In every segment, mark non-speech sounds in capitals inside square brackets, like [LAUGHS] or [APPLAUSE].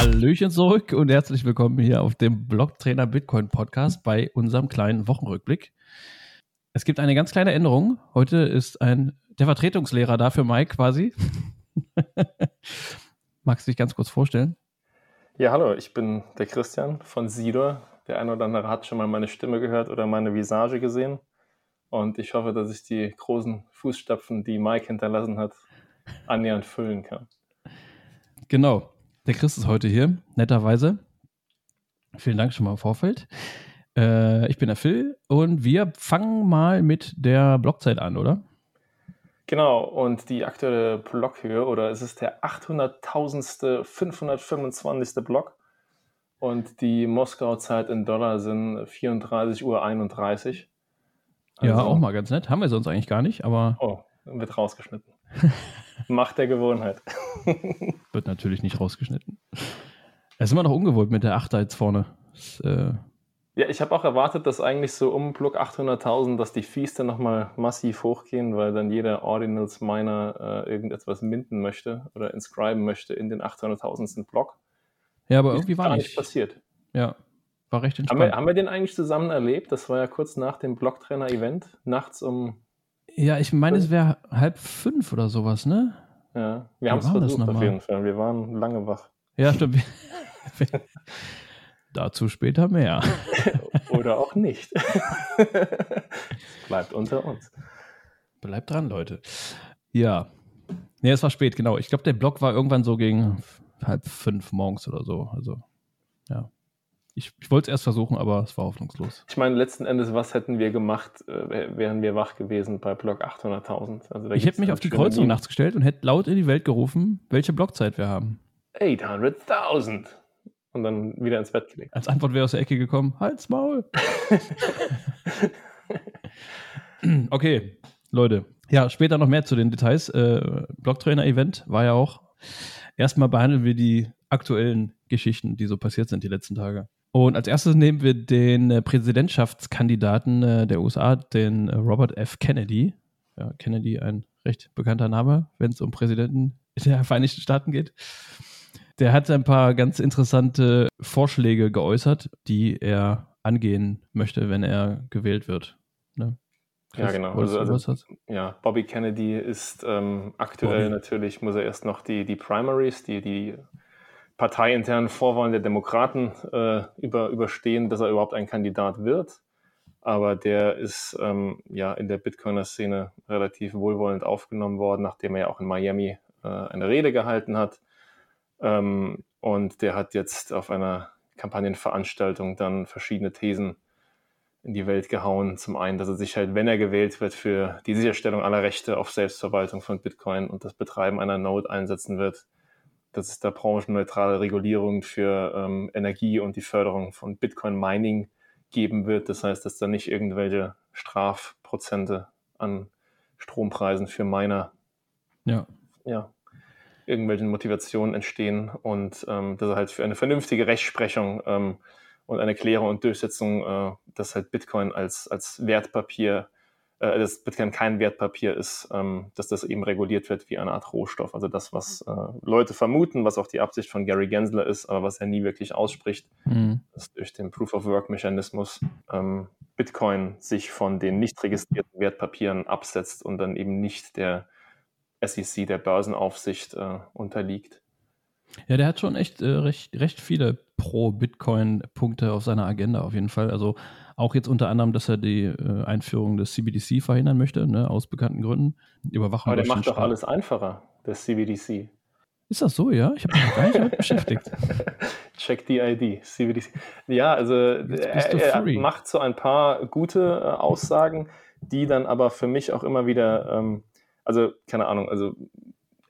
Hallöchen zurück und herzlich willkommen hier auf dem Blocktrainer Bitcoin Podcast bei unserem kleinen Wochenrückblick. Es gibt eine ganz kleine Änderung. Heute ist ein der Vertretungslehrer da für Mike quasi. [LAUGHS] Magst du dich ganz kurz vorstellen? Ja, hallo, ich bin der Christian von Sidor. Der eine oder andere hat schon mal meine Stimme gehört oder meine Visage gesehen. Und ich hoffe, dass ich die großen Fußstapfen, die Mike hinterlassen hat, annähernd füllen kann. Genau. Der Chris ist heute hier, netterweise. Vielen Dank schon mal im Vorfeld. Äh, ich bin der Phil und wir fangen mal mit der Blockzeit an, oder? Genau, und die aktuelle Blockhöhe, oder es ist der 800.000. 525. Block. Und die Moskau-Zeit in Dollar sind 34.31 Uhr. Also, ja, auch mal ganz nett. Haben wir sonst eigentlich gar nicht, aber. Oh, wird rausgeschnitten. [LAUGHS] Macht der Gewohnheit. [LAUGHS] wird natürlich nicht rausgeschnitten. Es ist immer noch ungewohnt mit der 8 jetzt vorne. Das, äh, ja, ich habe auch erwartet, dass eigentlich so um Block 800.000, dass die Fees dann nochmal massiv hochgehen, weil dann jeder Ordinals Miner äh, irgendetwas minden möchte oder inscriben möchte in den 800.000. Block. Ja, aber irgendwie war nicht passiert. Ja, war recht entspannt. Haben wir, haben wir den eigentlich zusammen erlebt? Das war ja kurz nach dem Blocktrainer-Event, nachts um. Ja, ich meine, es wäre halb fünf oder sowas, ne? Ja, wir haben es versucht auf jeden Fall. Wir waren lange wach. Ja, stimmt. [LAUGHS] Dazu später mehr. [LAUGHS] Oder auch nicht. [LAUGHS] Bleibt unter uns. Bleibt dran, Leute. Ja. Nee, es war spät, genau. Ich glaube, der Block war irgendwann so gegen halb fünf morgens oder so. Also, ja. Ich, ich wollte es erst versuchen, aber es war hoffnungslos. Ich meine, letzten Endes, was hätten wir gemacht, äh, wären wir wach gewesen bei Block 800.000? Also, ich hätte mich auf die Kreuzung nachts gestellt und hätte laut in die Welt gerufen, welche Blockzeit wir haben. 800.000 und dann wieder ins Bett gelegt. Als Antwort wäre aus der Ecke gekommen, halt's Maul. [LAUGHS] [CLEARS THROAT] okay, Leute. Ja, später noch mehr zu den Details. Äh, Blocktrainer-Event war ja auch. Erstmal behandeln wir die aktuellen Geschichten, die so passiert sind die letzten Tage. Und als erstes nehmen wir den äh, Präsidentschaftskandidaten äh, der USA, den äh, Robert F. Kennedy. Ja, Kennedy, ein recht bekannter Name, wenn es um Präsidenten der [LAUGHS] Vereinigten Staaten geht. Der hat ein paar ganz interessante Vorschläge geäußert, die er angehen möchte, wenn er gewählt wird. Ne? Ja, genau. Also, also, ja, Bobby Kennedy ist ähm, aktuell Bobby. natürlich, muss er erst noch die, die Primaries, die, die parteiinternen Vorwahlen der Demokraten äh, über, überstehen, dass er überhaupt ein Kandidat wird. Aber der ist ähm, ja in der Bitcoiner-Szene relativ wohlwollend aufgenommen worden, nachdem er ja auch in Miami äh, eine Rede gehalten hat. Ähm, und der hat jetzt auf einer Kampagnenveranstaltung dann verschiedene Thesen in die Welt gehauen. Zum einen, dass er sich halt, wenn er gewählt wird, für die Sicherstellung aller Rechte auf Selbstverwaltung von Bitcoin und das Betreiben einer Node einsetzen wird, dass es da branchenneutrale Regulierung für ähm, Energie und die Förderung von Bitcoin-Mining geben wird. Das heißt, dass da nicht irgendwelche Strafprozente an Strompreisen für Miner ja. Ja, irgendwelchen Motivationen entstehen und ähm, dass er halt für eine vernünftige Rechtsprechung ähm, und eine Klärung und Durchsetzung, äh, dass halt Bitcoin als, als Wertpapier, äh, dass Bitcoin kein Wertpapier ist, ähm, dass das eben reguliert wird wie eine Art Rohstoff. Also das, was äh, Leute vermuten, was auch die Absicht von Gary Gensler ist, aber was er nie wirklich ausspricht, mhm. dass durch den Proof-of-Work-Mechanismus ähm, Bitcoin sich von den nicht registrierten Wertpapieren absetzt und dann eben nicht der SEC, der Börsenaufsicht, äh, unterliegt. Ja, der hat schon echt äh, recht, recht viele Pro-Bitcoin-Punkte auf seiner Agenda auf jeden Fall. Also auch jetzt unter anderem, dass er die äh, Einführung des CBDC verhindern möchte, ne, aus bekannten Gründen. Überwachung Aber der macht doch alles einfacher, das CBDC. Ist das so, ja? Ich habe mich gar nicht damit beschäftigt. [LAUGHS] Check die ID, CBDC. Ja, also er, er, macht so ein paar gute äh, Aussagen, die dann aber für mich auch immer wieder ähm, also keine Ahnung, also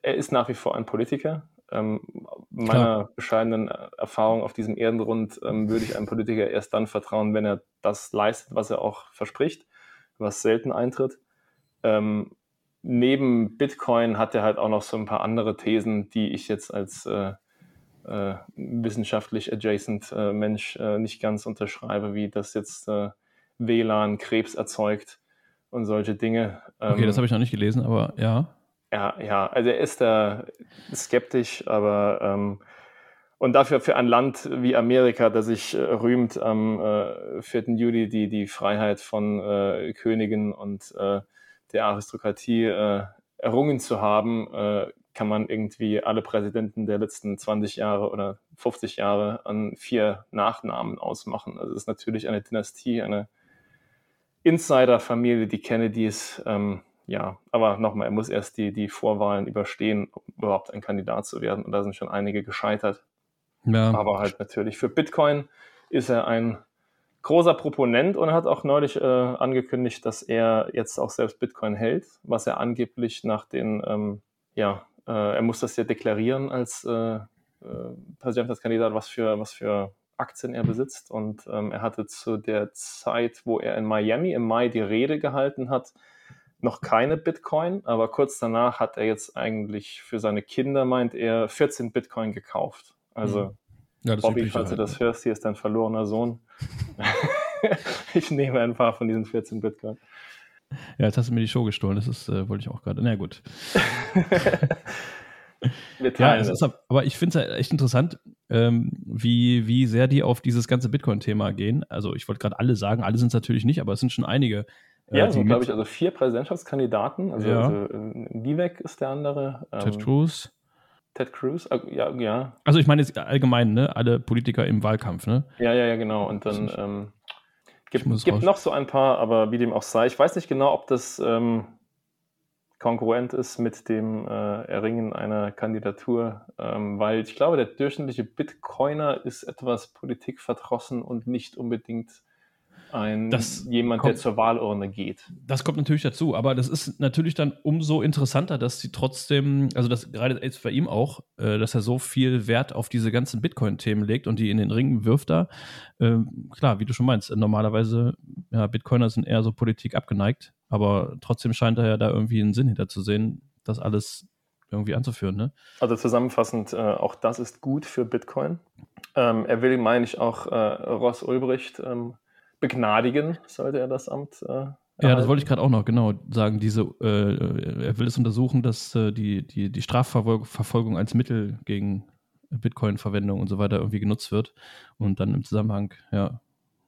er ist nach wie vor ein Politiker. Ähm, meiner Klar. bescheidenen Erfahrung auf diesem Erdenrund ähm, würde ich einem Politiker erst dann vertrauen, wenn er das leistet, was er auch verspricht, was selten eintritt. Ähm, neben Bitcoin hat er halt auch noch so ein paar andere Thesen, die ich jetzt als äh, äh, wissenschaftlich adjacent äh, Mensch äh, nicht ganz unterschreibe, wie das jetzt äh, WLAN Krebs erzeugt und solche Dinge. Okay, ähm, das habe ich noch nicht gelesen, aber ja. Ja, ja, also er ist da skeptisch, aber ähm, Und dafür für ein Land wie Amerika, das sich äh, rühmt, am äh, 4. Juli die, die Freiheit von äh, Königen und äh, der Aristokratie äh, errungen zu haben, äh, kann man irgendwie alle Präsidenten der letzten 20 Jahre oder 50 Jahre an vier Nachnamen ausmachen. Also es ist natürlich eine Dynastie, eine Insider-Familie, die Kennedys. Ähm, ja, aber nochmal, er muss erst die, die Vorwahlen überstehen, um überhaupt ein Kandidat zu werden. Und da sind schon einige gescheitert. Ja. Aber halt natürlich für Bitcoin ist er ein großer Proponent und hat auch neulich äh, angekündigt, dass er jetzt auch selbst Bitcoin hält, was er angeblich nach den, ähm, ja, äh, er muss das ja deklarieren als äh, äh Präsidentschaftskandidat, was für, was für Aktien er besitzt. Und ähm, er hatte zu der Zeit, wo er in Miami im Mai die Rede gehalten hat, noch keine Bitcoin, aber kurz danach hat er jetzt eigentlich für seine Kinder, meint er, 14 Bitcoin gekauft. Also, mhm. ja, Bobby, falls du das hörst, hier ist dein verlorener Sohn. [LAUGHS] ich nehme ein paar von diesen 14 Bitcoin. Ja, jetzt hast du mir die Show gestohlen. Das ist, äh, wollte ich auch gerade. Na gut. [LAUGHS] ja, es ist, aber ich finde es ja echt interessant, ähm, wie, wie sehr die auf dieses ganze Bitcoin-Thema gehen. Also ich wollte gerade alle sagen, alle sind es natürlich nicht, aber es sind schon einige. Äh, ja, sind, glaube ich, also vier Präsidentschaftskandidaten. Also, ja. also äh, Vivek ist der andere. Ted ähm, Cruz. Ted Cruz, äh, ja, ja. Also ich meine jetzt allgemein, ne? Alle Politiker im Wahlkampf, ne? Ja, ja, ja, genau. Und dann ähm, gibt es noch so ein paar, aber wie dem auch sei, ich weiß nicht genau, ob das ähm, kongruent ist mit dem äh, Erringen einer Kandidatur, ähm, weil ich glaube, der durchschnittliche Bitcoiner ist etwas politikverdrossen und nicht unbedingt ein das jemand, kommt, der zur Wahlurne geht. Das kommt natürlich dazu, aber das ist natürlich dann umso interessanter, dass sie trotzdem, also das gerade jetzt bei ihm auch, äh, dass er so viel Wert auf diese ganzen Bitcoin-Themen legt und die in den Ring wirft da. Äh, klar, wie du schon meinst, normalerweise, ja, Bitcoiner sind eher so Politik abgeneigt, aber trotzdem scheint er ja da irgendwie einen Sinn hinter zu sehen, das alles irgendwie anzuführen. Ne? Also zusammenfassend, äh, auch das ist gut für Bitcoin. Ähm, er will, meine ich, auch äh, Ross Ulbricht ähm, begnadigen, sollte er das Amt. Äh, ja, das wollte ich gerade auch noch genau sagen. Diese, äh, er will es untersuchen, dass äh, die, die, die Strafverfolgung als Mittel gegen Bitcoin-Verwendung und so weiter irgendwie genutzt wird und dann im Zusammenhang, ja,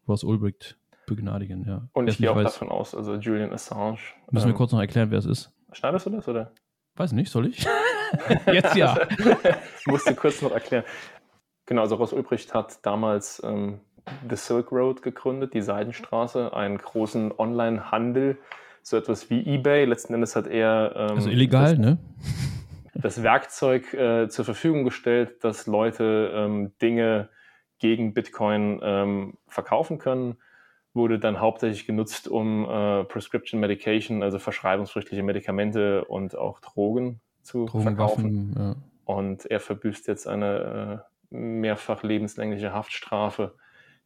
Ross Ulbricht begnadigen, ja. Und ich gehe auch weiß, davon aus, also Julian Assange. Müssen ähm, wir kurz noch erklären, wer es ist? Schneidest du das, oder? Weiß nicht, soll ich? [LAUGHS] Jetzt ja. [LAUGHS] ich musste kurz noch erklären. Genau, also Ross Ulbricht hat damals ähm, The Silk Road gegründet, die Seidenstraße, einen großen Online-Handel, so etwas wie eBay. Letzten Endes hat er. Ähm, also illegal, das, ne? Das Werkzeug äh, zur Verfügung gestellt, dass Leute ähm, Dinge gegen Bitcoin ähm, verkaufen können. Wurde dann hauptsächlich genutzt, um äh, Prescription Medication, also verschreibungspflichtige Medikamente und auch Drogen zu Drogen, verkaufen. Waffen, ja. Und er verbüßt jetzt eine äh, mehrfach lebenslängliche Haftstrafe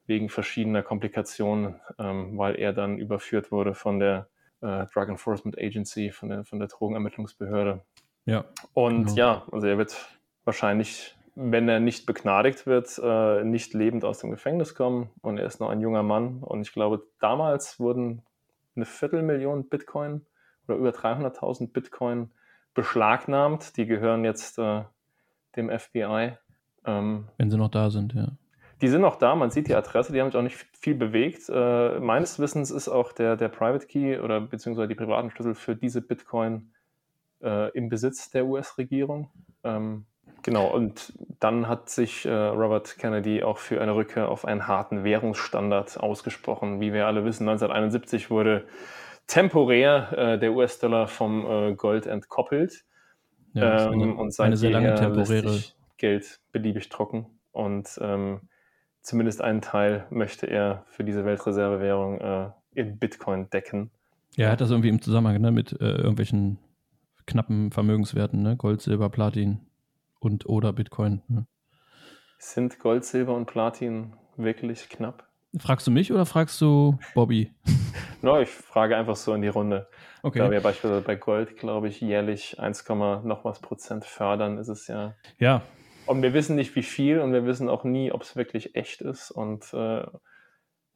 wegen verschiedener Komplikationen, ähm, weil er dann überführt wurde von der äh, Drug Enforcement Agency, von der, von der Drogenermittlungsbehörde. Ja. Und genau. ja, also er wird wahrscheinlich, wenn er nicht begnadigt wird, äh, nicht lebend aus dem Gefängnis kommen. Und er ist noch ein junger Mann. Und ich glaube, damals wurden eine Viertelmillion Bitcoin oder über 300.000 Bitcoin beschlagnahmt. Die gehören jetzt äh, dem FBI. Ähm, wenn sie noch da sind, ja. Die sind noch da, man sieht die Adresse, die haben sich auch nicht viel bewegt. Äh, meines Wissens ist auch der, der Private Key oder beziehungsweise die privaten Schlüssel für diese Bitcoin äh, im Besitz der US-Regierung. Ähm, genau, und dann hat sich äh, Robert Kennedy auch für eine Rückkehr auf einen harten Währungsstandard ausgesprochen. Wie wir alle wissen, 1971 wurde temporär äh, der US-Dollar vom äh, Gold entkoppelt. Ja, ähm, eine, und seitdem eine sehr lange temporäre Geld beliebig trocken. Und ähm, zumindest einen Teil möchte er für diese Weltreservewährung äh, in Bitcoin decken. Ja, er hat das irgendwie im Zusammenhang ne, mit äh, irgendwelchen knappen Vermögenswerten, ne? Gold, Silber, Platin und oder Bitcoin. Ne? Sind Gold, Silber und Platin wirklich knapp? Fragst du mich oder fragst du Bobby? [LAUGHS] no, ich frage einfach so in die Runde. Okay. Da wir beispielsweise bei Gold, glaube ich, jährlich 1, noch was Prozent fördern, ist es ja. Ja, und wir wissen nicht, wie viel und wir wissen auch nie, ob es wirklich echt ist. Und äh, ja.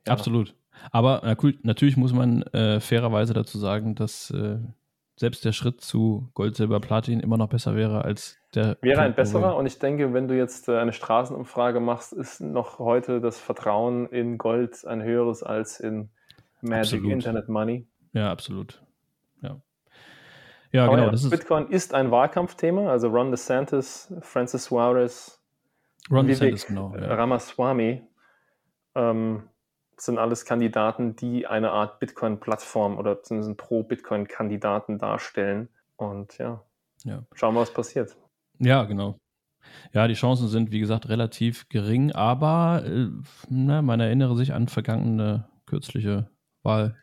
Absolut. Aber na cool, natürlich muss man äh, fairerweise dazu sagen, dass äh, selbst der Schritt zu Gold, Silber, Platin immer noch besser wäre als der. Wäre ein besserer und ich denke, wenn du jetzt äh, eine Straßenumfrage machst, ist noch heute das Vertrauen in Gold ein höheres als in Magic absolut. Internet Money. Ja, absolut. Ja. Aber genau. Ja, Bitcoin ist, ist ein Wahlkampfthema. Also Ron DeSantis, Francis Suarez, Ron Vivek DeSantis, genau, ja. Ramaswamy ähm, sind alles Kandidaten, die eine Art Bitcoin-Plattform oder zumindest Pro-Bitcoin-Kandidaten darstellen. Und ja, ja, schauen wir, was passiert. Ja, genau. Ja, die Chancen sind, wie gesagt, relativ gering, aber äh, na, man erinnere sich an vergangene kürzliche Wahl.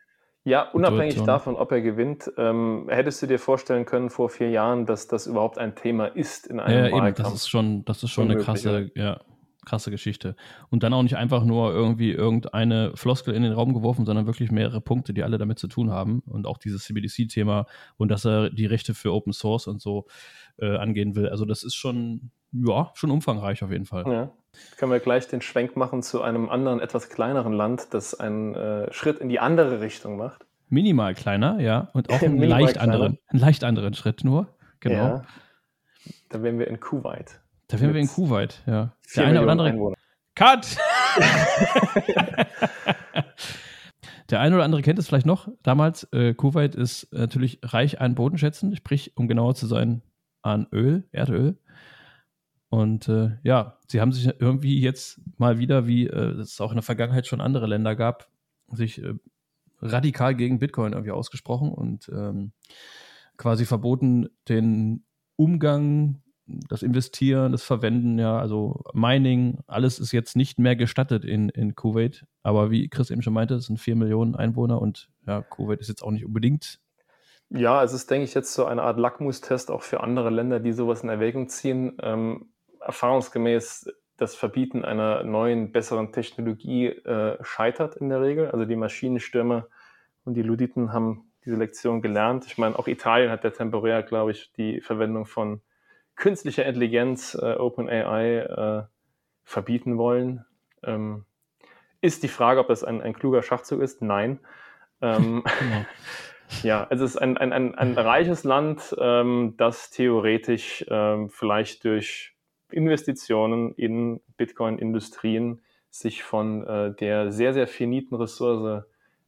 Ja, unabhängig Situation. davon, ob er gewinnt, ähm, hättest du dir vorstellen können vor vier Jahren, dass das überhaupt ein Thema ist in einem ja, Wahlkampf? Eben, das ist schon, das ist schon Unmöglich, eine krasse, ja krasse Geschichte. Und dann auch nicht einfach nur irgendwie irgendeine Floskel in den Raum geworfen, sondern wirklich mehrere Punkte, die alle damit zu tun haben. Und auch dieses CBDC-Thema und dass er die Rechte für Open Source und so äh, angehen will. Also das ist schon, ja, schon umfangreich auf jeden Fall. Ja. Können wir gleich den Schwenk machen zu einem anderen, etwas kleineren Land, das einen äh, Schritt in die andere Richtung macht. Minimal kleiner, ja. Und auch [LAUGHS] einen leicht anderen, einen leicht anderen Schritt nur. Genau. Ja. Da wären wir in Kuwait. Da wären wir in Kuwait, ja. Der eine oder andere. Einwohner. Cut! [LAUGHS] Der eine oder andere kennt es vielleicht noch. Damals, äh, Kuwait ist natürlich reich an Bodenschätzen, sprich, um genauer zu sein, an Öl, Erdöl. Und äh, ja, sie haben sich irgendwie jetzt mal wieder, wie äh, es auch in der Vergangenheit schon andere Länder gab, sich äh, radikal gegen Bitcoin irgendwie ausgesprochen und ähm, quasi verboten, den Umgang das Investieren, das Verwenden, ja, also Mining, alles ist jetzt nicht mehr gestattet in, in Kuwait. Aber wie Chris eben schon meinte, es sind vier Millionen Einwohner und ja, Kuwait ist jetzt auch nicht unbedingt. Ja, es ist, denke ich, jetzt so eine Art Lackmustest auch für andere Länder, die sowas in Erwägung ziehen. Ähm, erfahrungsgemäß das Verbieten einer neuen, besseren Technologie äh, scheitert in der Regel. Also die Maschinenstürmer und die Luditen haben diese Lektion gelernt. Ich meine, auch Italien hat ja temporär, glaube ich, die Verwendung von künstlicher Intelligenz, äh, OpenAI, äh, verbieten wollen. Ähm, ist die Frage, ob das ein, ein kluger Schachzug ist? Nein. Ähm, [LAUGHS] genau. Ja, es ist ein, ein, ein, ein reiches Land, ähm, das theoretisch ähm, vielleicht durch Investitionen in Bitcoin-Industrien sich von äh, der sehr, sehr finiten Ressource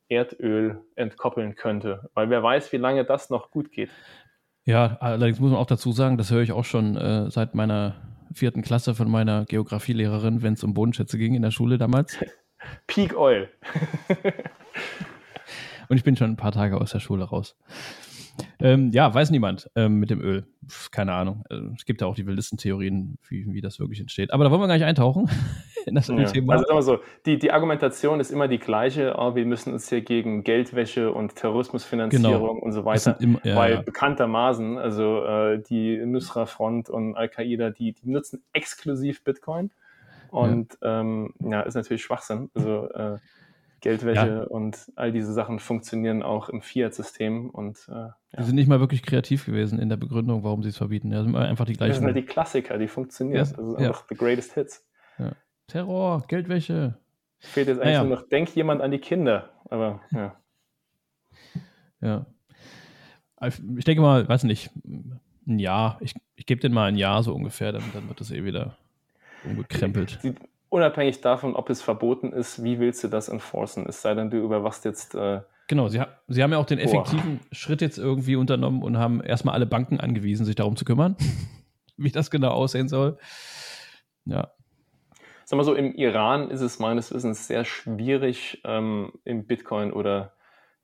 Erdöl entkoppeln könnte. Weil wer weiß, wie lange das noch gut geht. Ja, allerdings muss man auch dazu sagen, das höre ich auch schon äh, seit meiner vierten Klasse von meiner Geografielehrerin, wenn es um Bodenschätze ging in der Schule damals. [LAUGHS] Peak Oil. [LAUGHS] Und ich bin schon ein paar Tage aus der Schule raus. Ähm, ja, weiß niemand ähm, mit dem Öl. Keine Ahnung. Also, es gibt ja auch die wildesten Theorien, wie, wie das wirklich entsteht. Aber da wollen wir gar nicht eintauchen [LAUGHS] in das ja. Thema. Also sagen wir so, die, die Argumentation ist immer die gleiche. Oh, wir müssen uns hier gegen Geldwäsche und Terrorismusfinanzierung genau. und so weiter, immer, ja, weil ja. bekanntermaßen, also äh, die Nusra-Front und Al-Qaida, die, die nutzen exklusiv Bitcoin. Und ja. Ähm, ja, ist natürlich Schwachsinn. Also äh, Geldwäsche ja. und all diese Sachen funktionieren auch im Fiat-System. Und äh, ja. Die sind nicht mal wirklich kreativ gewesen in der Begründung, warum sie es verbieten. Ja, sind einfach die gleichen. Das sind halt die Klassiker, die funktionieren. Ja, das sind einfach the greatest hits. Terror, Geldwäsche. Fehlt jetzt eigentlich nur noch, denk jemand an die Kinder. Aber ja. [LAUGHS] Ja. Ich denke mal, weiß nicht, ein Jahr. Ich, ich gebe den mal ein Jahr so ungefähr, dann, dann wird das eh wieder umgekrempelt. Die, unabhängig davon, ob es verboten ist, wie willst du das enforcen? Es sei denn, du überwachst jetzt. Äh, genau, sie, ha sie haben ja auch den effektiven boah. Schritt jetzt irgendwie unternommen und haben erstmal alle Banken angewiesen, sich darum zu kümmern, [LAUGHS] wie das genau aussehen soll. Ja. Sag mal so, im Iran ist es meines Wissens sehr schwierig, ähm, im Bitcoin oder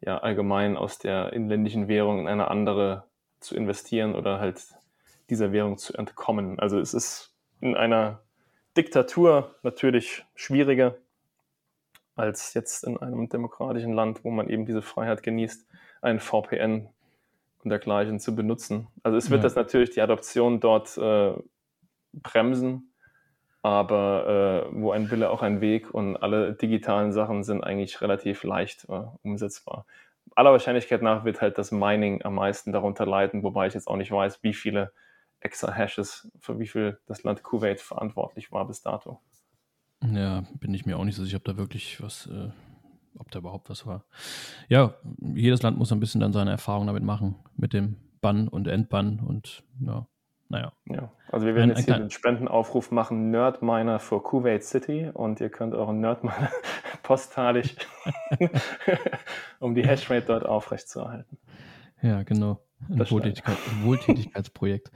ja allgemein aus der inländischen Währung in eine andere zu investieren oder halt dieser Währung zu entkommen. Also es ist in einer Diktatur natürlich schwieriger als jetzt in einem demokratischen Land, wo man eben diese Freiheit genießt, ein VPN und dergleichen zu benutzen. Also es wird ja. das natürlich die Adoption dort äh, bremsen, aber äh, wo ein Wille auch ein Weg und alle digitalen Sachen sind eigentlich relativ leicht äh, umsetzbar. Aller Wahrscheinlichkeit nach wird halt das Mining am meisten darunter leiden, wobei ich jetzt auch nicht weiß, wie viele Exahashes, für wie viel das Land Kuwait verantwortlich war bis dato. Ja, bin ich mir auch nicht so sicher, ob da wirklich was äh, ob da überhaupt was war. Ja, jedes Land muss ein bisschen dann seine Erfahrung damit machen, mit dem Bann und Entbann und ja, naja. Ja, also wir werden ein, jetzt hier einen Spendenaufruf machen, Nerdminer für Kuwait City und ihr könnt euren Nerdminer [LAUGHS] postalisch, [LAUGHS] [LAUGHS] um die Hashrate dort aufrechtzuerhalten. Ja, genau. Ein Wohltätigkeit, Wohltätigkeitsprojekt.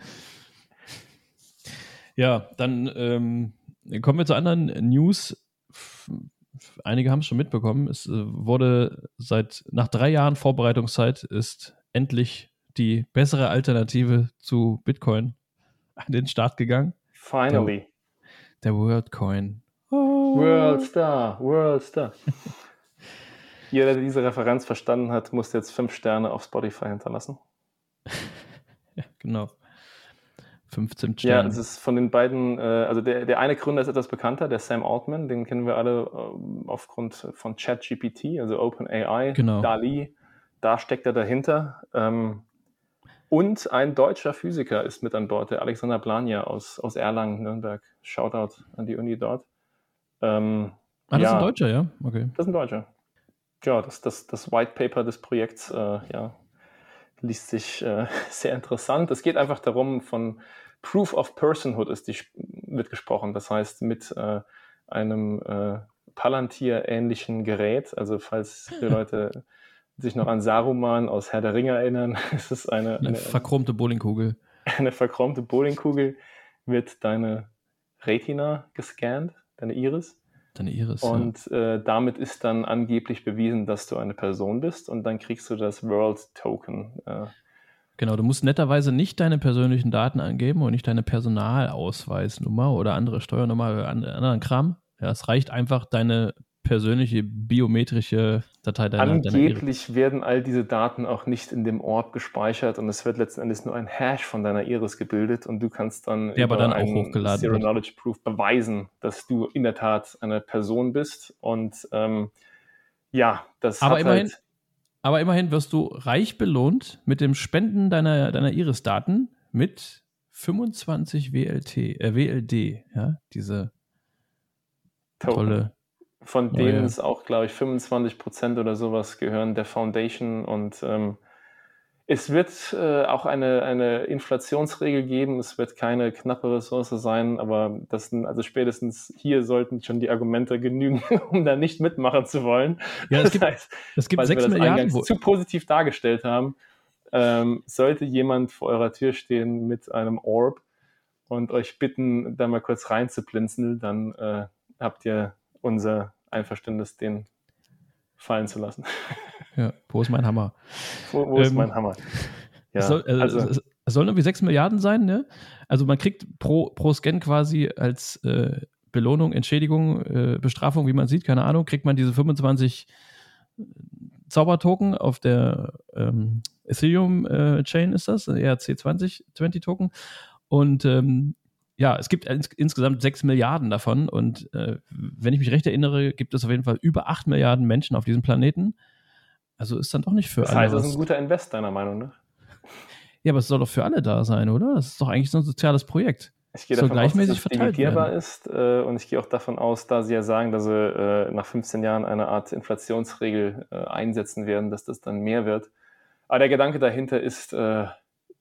ja, dann ähm, kommen wir zu anderen News einige haben es schon mitbekommen. Es äh, wurde seit nach drei Jahren Vorbereitungszeit ist endlich die bessere Alternative zu Bitcoin an den Start gegangen. Finally. Der, der WorldCoin. Oh. World Star, World Star. [LAUGHS] Jeder, der diese Referenz verstanden hat, muss jetzt fünf Sterne auf Spotify hinterlassen. [LAUGHS] ja, genau. 15 Sterne. Ja, es ist von den beiden, äh, also der, der eine Gründer ist etwas bekannter, der Sam Altman, den kennen wir alle äh, aufgrund von ChatGPT, also OpenAI, genau. DALI, da steckt er dahinter. Ähm, und ein deutscher Physiker ist mit an Bord, der Alexander Blanja aus, aus Erlangen, Nürnberg. Shoutout an die Uni dort. Ähm, ah, das ja, ist ein Deutscher, ja? Okay. Das ist ein Deutscher. Ja, das, das, das White Paper des Projekts, äh, ja, liest sich äh, [LAUGHS] sehr interessant. Es geht einfach darum, von Proof of Personhood ist die, wird gesprochen. Das heißt, mit äh, einem äh, Palantir-ähnlichen Gerät, also falls die [LAUGHS] Leute sich noch an Saruman aus Herr der Ringe erinnern, [LAUGHS] ist es eine, eine, eine verchromte Bowlingkugel. Eine verchromte Bowlingkugel wird deine Retina gescannt, deine Iris. Deine Iris. Und ja. äh, damit ist dann angeblich bewiesen, dass du eine Person bist und dann kriegst du das World Token. Äh, Genau, du musst netterweise nicht deine persönlichen Daten angeben und nicht deine Personalausweisnummer oder andere Steuernummer oder anderen Kram. Ja, es reicht einfach deine persönliche biometrische Datei deiner Angeblich deiner werden all diese Daten auch nicht in dem Ort gespeichert und es wird letzten Endes nur ein Hash von deiner Iris gebildet und du kannst dann, Der aber dann auch hochgeladen Zero wird. Knowledge Proof beweisen, dass du in der Tat eine Person bist und ähm, ja, das aber immerhin, halt aber immerhin wirst du reich belohnt mit dem Spenden deiner, deiner Iris-Daten mit 25 WLT, äh, WLD, ja, diese Token. tolle. Von denen neue. es auch, glaube ich, 25 Prozent oder sowas gehören der Foundation und ähm, es wird äh, auch eine, eine Inflationsregel geben, es wird keine knappe Ressource sein, aber das sind, also spätestens hier sollten schon die Argumente genügen, [LAUGHS] um da nicht mitmachen zu wollen. Ja, es gibt, das heißt, es gibt 6 Milliarden. Wo... zu positiv dargestellt haben, ähm, sollte jemand vor eurer Tür stehen mit einem Orb und euch bitten, da mal kurz reinzublinzeln, dann äh, habt ihr unser Einverständnis, den fallen zu lassen. [LAUGHS] Ja, wo ist mein Hammer? Wo, wo ähm, ist mein Hammer? Ja, es, soll, äh, also, es, es sollen irgendwie 6 Milliarden sein, ne? Also man kriegt pro, pro Scan quasi als äh, Belohnung, Entschädigung, äh, Bestrafung, wie man sieht, keine Ahnung, kriegt man diese 25 Zaubertoken auf der ähm, Ethereum-Chain äh, ist das, ERC20 20 Token. Und ähm, ja, es gibt ins, insgesamt 6 Milliarden davon. Und äh, wenn ich mich recht erinnere, gibt es auf jeden Fall über 8 Milliarden Menschen auf diesem Planeten. Also ist dann doch nicht für das alle. Das heißt, das ist ein guter Invest, deiner Meinung nach. Ja, aber es soll doch für alle da sein, oder? Das ist doch eigentlich so ein soziales Projekt. Ich gehe davon aus, dass es limitierbar ist äh, und ich gehe auch davon aus, da Sie ja sagen, dass Sie äh, nach 15 Jahren eine Art Inflationsregel äh, einsetzen werden, dass das dann mehr wird. Aber der Gedanke dahinter ist äh,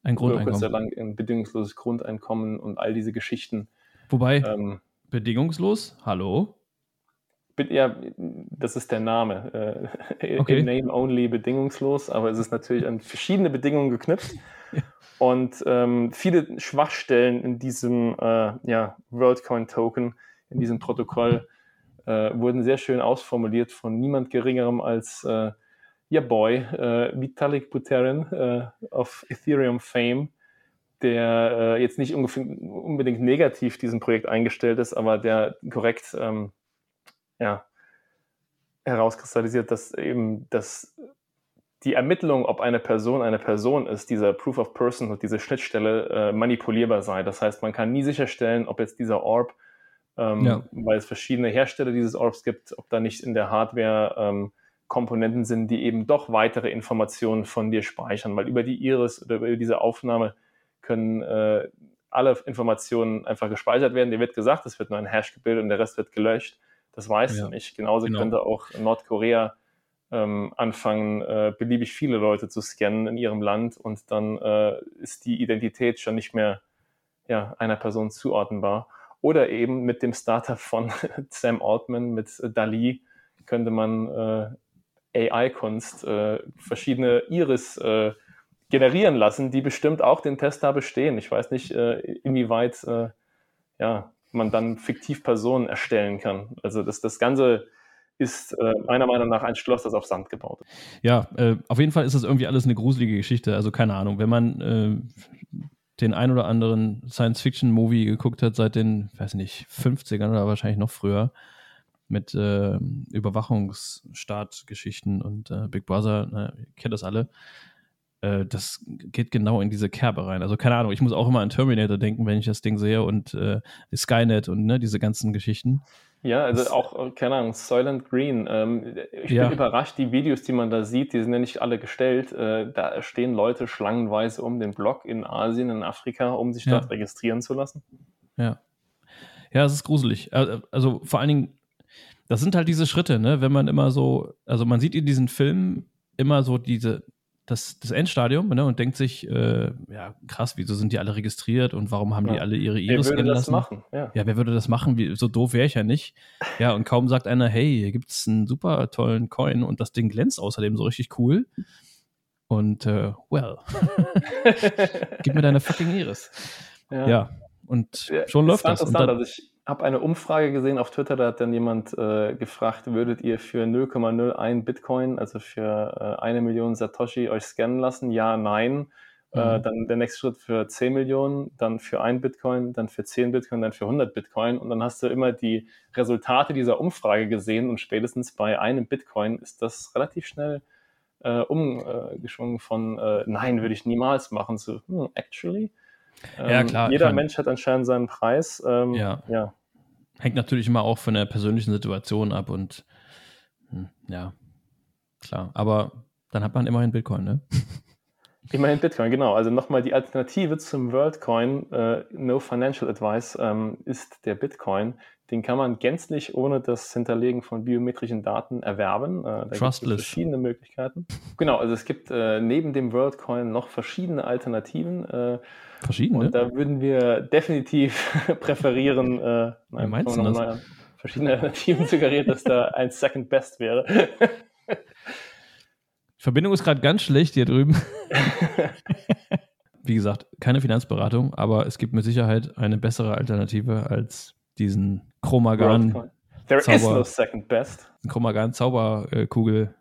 ein Grundeinkommen. Lang ein bedingungsloses Grundeinkommen und all diese Geschichten. Wobei, ähm, bedingungslos, hallo? ja, das ist der Name. Äh, okay. Name only bedingungslos, aber es ist natürlich an verschiedene Bedingungen geknüpft. [LAUGHS] Und ähm, viele Schwachstellen in diesem äh, ja, WorldCoin-Token, in diesem Protokoll, äh, wurden sehr schön ausformuliert von niemand Geringerem als äh, ja Boy, äh, Vitalik Buterin äh, auf Ethereum Fame, der äh, jetzt nicht unbedingt negativ diesem Projekt eingestellt ist, aber der korrekt ähm, ja, herauskristallisiert, dass eben das, die Ermittlung, ob eine Person eine Person ist, dieser Proof of Person und diese Schnittstelle äh, manipulierbar sei. Das heißt, man kann nie sicherstellen, ob jetzt dieser Orb, ähm, ja. weil es verschiedene Hersteller dieses Orbs gibt, ob da nicht in der Hardware ähm, Komponenten sind, die eben doch weitere Informationen von dir speichern, weil über die Iris oder über diese Aufnahme können äh, alle Informationen einfach gespeichert werden. Dir wird gesagt, es wird nur ein Hash gebildet und der Rest wird gelöscht. Das weißt ja. du nicht. Genauso genau. könnte auch Nordkorea ähm, anfangen, äh, beliebig viele Leute zu scannen in ihrem Land und dann äh, ist die Identität schon nicht mehr ja, einer Person zuordnenbar. Oder eben mit dem Startup von [LAUGHS] Sam Altman, mit Dali, könnte man äh, AI-Kunst, äh, verschiedene Iris äh, generieren lassen, die bestimmt auch den Test da bestehen. Ich weiß nicht, äh, inwieweit äh, ja, man dann fiktiv Personen erstellen kann. Also das, das Ganze ist äh, meiner Meinung nach ein Schloss, das auf Sand gebaut ist. Ja, äh, auf jeden Fall ist das irgendwie alles eine gruselige Geschichte. Also keine Ahnung, wenn man äh, den ein oder anderen Science-Fiction-Movie geguckt hat seit den, weiß nicht, 50ern oder wahrscheinlich noch früher, mit äh, Überwachungsstaatgeschichten und äh, Big Brother, na, ihr kennt das alle, äh, das geht genau in diese Kerbe rein. Also keine Ahnung, ich muss auch immer an Terminator denken, wenn ich das Ding sehe und äh, Skynet und ne, diese ganzen Geschichten. Ja, also das, auch, äh, keine Ahnung, Soylent Green. Ähm, ich ja. bin überrascht, die Videos, die man da sieht, die sind ja nicht alle gestellt. Äh, da stehen Leute schlangenweise um den Block in Asien, in Afrika, um sich ja. dort registrieren zu lassen. Ja. Ja, es ist gruselig. Also vor allen Dingen, das sind halt diese Schritte, ne? Wenn man immer so, also man sieht in diesen Filmen immer so diese, das, das Endstadium ne, und denkt sich, äh, ja, krass, wieso sind die alle registriert und warum haben ja. die alle ihre Iris Wer würde das machen? Ja. ja. wer würde das machen? Wie, so doof wäre ich ja nicht. Ja, und kaum sagt einer, hey, hier gibt es einen super tollen Coin und das Ding glänzt außerdem so richtig cool. Und, äh, well, [LAUGHS] gib mir deine fucking Iris. Ja, ja. und schon läuft das. Und dann, also ich, habe eine Umfrage gesehen auf Twitter, da hat dann jemand äh, gefragt, würdet ihr für 0,01 Bitcoin, also für äh, eine Million Satoshi, euch scannen lassen? Ja, nein. Äh, mhm. Äh, dann der nächste Schritt für 10 Millionen, dann für ein Bitcoin, dann für 10 Bitcoin, dann für 100 Bitcoin. Und dann hast du immer die Resultate dieser Umfrage gesehen und spätestens bei einem Bitcoin ist das relativ schnell äh, umgeschwungen von äh, nein, würde ich niemals machen zu hm, actually. Ähm, ja, klar. Jeder Mensch hat anscheinend seinen Preis. Ähm, ja. ja. Hängt natürlich immer auch von der persönlichen Situation ab und hm, ja, klar. Aber dann hat man immerhin Bitcoin, ne? [LAUGHS] Immerhin Bitcoin, genau. Also nochmal die Alternative zum WorldCoin, äh, No Financial Advice, ähm, ist der Bitcoin. Den kann man gänzlich ohne das Hinterlegen von biometrischen Daten erwerben. Äh, da Trustless. Gibt es verschiedene Möglichkeiten. Genau, also es gibt äh, neben dem WorldCoin noch verschiedene Alternativen. Äh, verschiedene? Und da würden wir definitiv [LAUGHS] präferieren, äh, nein, Wie meinst du das? verschiedene Alternativen suggeriert, dass da ein Second Best wäre. Die Verbindung ist gerade ganz schlecht hier drüben. [LAUGHS] Wie gesagt, keine Finanzberatung, aber es gibt mit Sicherheit eine bessere Alternative als diesen Chromagan. There Zauber, is no second best. Chromagan Zauberkugel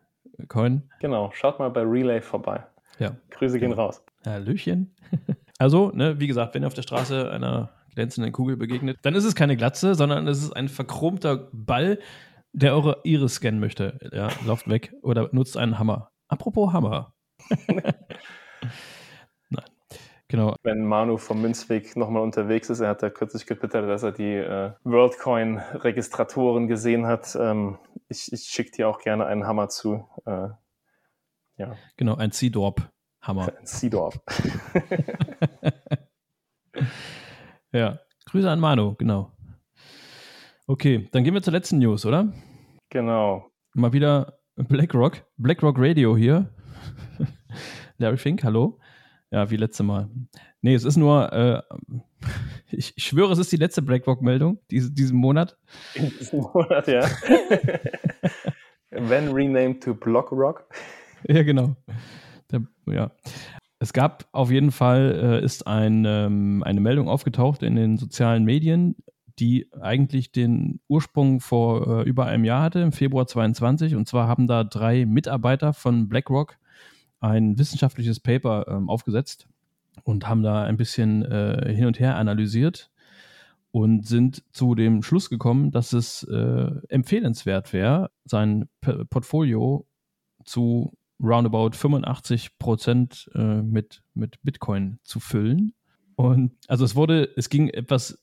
Coin. Genau, schaut mal bei Relay vorbei. Ja. Grüße gehen raus. Hallöchen. [LAUGHS] Also, ne, wie gesagt, wenn ihr auf der Straße einer glänzenden Kugel begegnet, dann ist es keine Glatze, sondern es ist ein verchromter Ball, der eure Iris scannen möchte. Ja, lauft weg oder nutzt einen Hammer. Apropos Hammer. [LAUGHS] [LAUGHS] Genau. Wenn Manu vom Münzweg nochmal unterwegs ist, er hat ja kürzlich getwittert, dass er die äh, WorldCoin-Registratoren gesehen hat. Ähm, ich ich schicke dir auch gerne einen Hammer zu. Äh, ja. Genau, ein Seedorp-Hammer. [LAUGHS] Ein Seedorp. [LAUGHS] ja, Grüße an Manu, genau. Okay, dann gehen wir zur letzten News, oder? Genau. Mal wieder BlackRock, BlackRock Radio hier. [LAUGHS] Larry Fink, hallo. Ja, wie letzte Mal. Nee, es ist nur, äh, [LAUGHS] ich, ich, schwöre, es ist die letzte BlackRock-Meldung diese, diesen Monat. In diesem Monat, ja. When renamed to BlockRock. [LAUGHS] Ja, genau. Der, ja. Es gab auf jeden Fall, äh, ist ein, ähm, eine Meldung aufgetaucht in den sozialen Medien, die eigentlich den Ursprung vor äh, über einem Jahr hatte, im Februar 22. Und zwar haben da drei Mitarbeiter von BlackRock ein wissenschaftliches Paper ähm, aufgesetzt und haben da ein bisschen äh, hin und her analysiert und sind zu dem Schluss gekommen, dass es äh, empfehlenswert wäre, sein P Portfolio zu roundabout 85 Prozent äh, mit, mit Bitcoin zu füllen. Und also es wurde, es ging etwas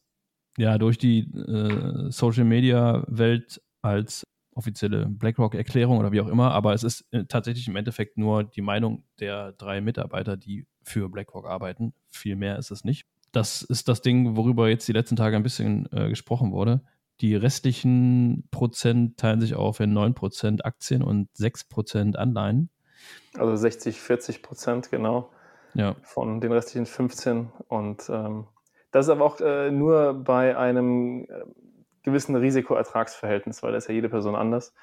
ja, durch die äh, Social Media Welt als offizielle BlackRock-Erklärung oder wie auch immer, aber es ist äh, tatsächlich im Endeffekt nur die Meinung der drei Mitarbeiter, die für BlackRock arbeiten. Viel mehr ist es nicht. Das ist das Ding, worüber jetzt die letzten Tage ein bisschen äh, gesprochen wurde. Die restlichen Prozent teilen sich auf in 9% Aktien und 6% Anleihen. Also 60, 40 Prozent, genau. Ja. Von den restlichen 15. Und ähm, das ist aber auch äh, nur bei einem äh, gewissen Risikoertragsverhältnis, weil das ist ja jede Person anders.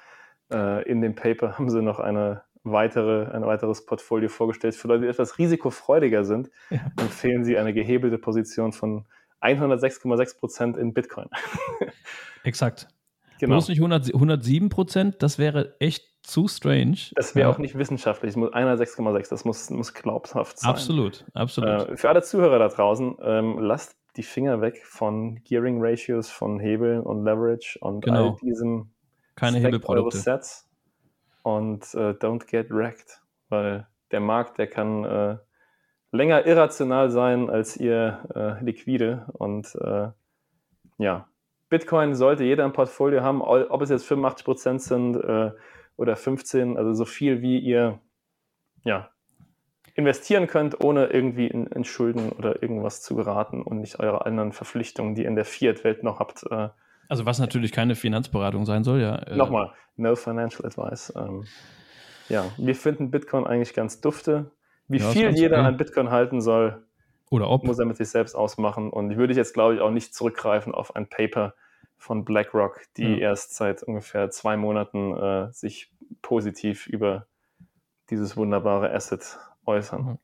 Äh, in dem Paper [LAUGHS] haben sie noch eine weitere, ein weiteres Portfolio vorgestellt. Für Leute, die etwas risikofreudiger sind, ja. empfehlen sie eine gehebelte Position von 106,6 Prozent in Bitcoin. [LAUGHS] Exakt. Genau. Bloß nicht 100, 107 Prozent, das wäre echt zu strange. Das wäre ja. auch nicht wissenschaftlich. 106,6, das muss, muss glaubhaft sein. Absolut, absolut. Äh, für alle Zuhörer da draußen, ähm, lasst die Finger weg von Gearing Ratios, von Hebeln und Leverage und genau. all diesem keine Hebelprodukte. Sets und äh, don't get wrecked, weil der Markt, der kann äh, länger irrational sein als ihr äh, liquide und äh, ja, Bitcoin sollte jeder im Portfolio haben, ob es jetzt 85% sind äh, oder 15%, also so viel wie ihr ja, investieren könnt, ohne irgendwie in, in, Schulden oder irgendwas zu geraten und nicht eure anderen Verpflichtungen, die ihr in der Fiat-Welt noch habt, äh, also was natürlich keine Finanzberatung sein soll, ja. Äh, Nochmal, no financial advice. Ähm, ja, wir finden Bitcoin eigentlich ganz dufte. Wie ja, viel jeder okay. an Bitcoin halten soll, oder ob. muss er mit sich selbst ausmachen. Und ich würde jetzt, glaube ich, auch nicht zurückgreifen auf ein Paper von BlackRock, die ja. erst seit ungefähr zwei Monaten äh, sich positiv über dieses wunderbare Asset äußern.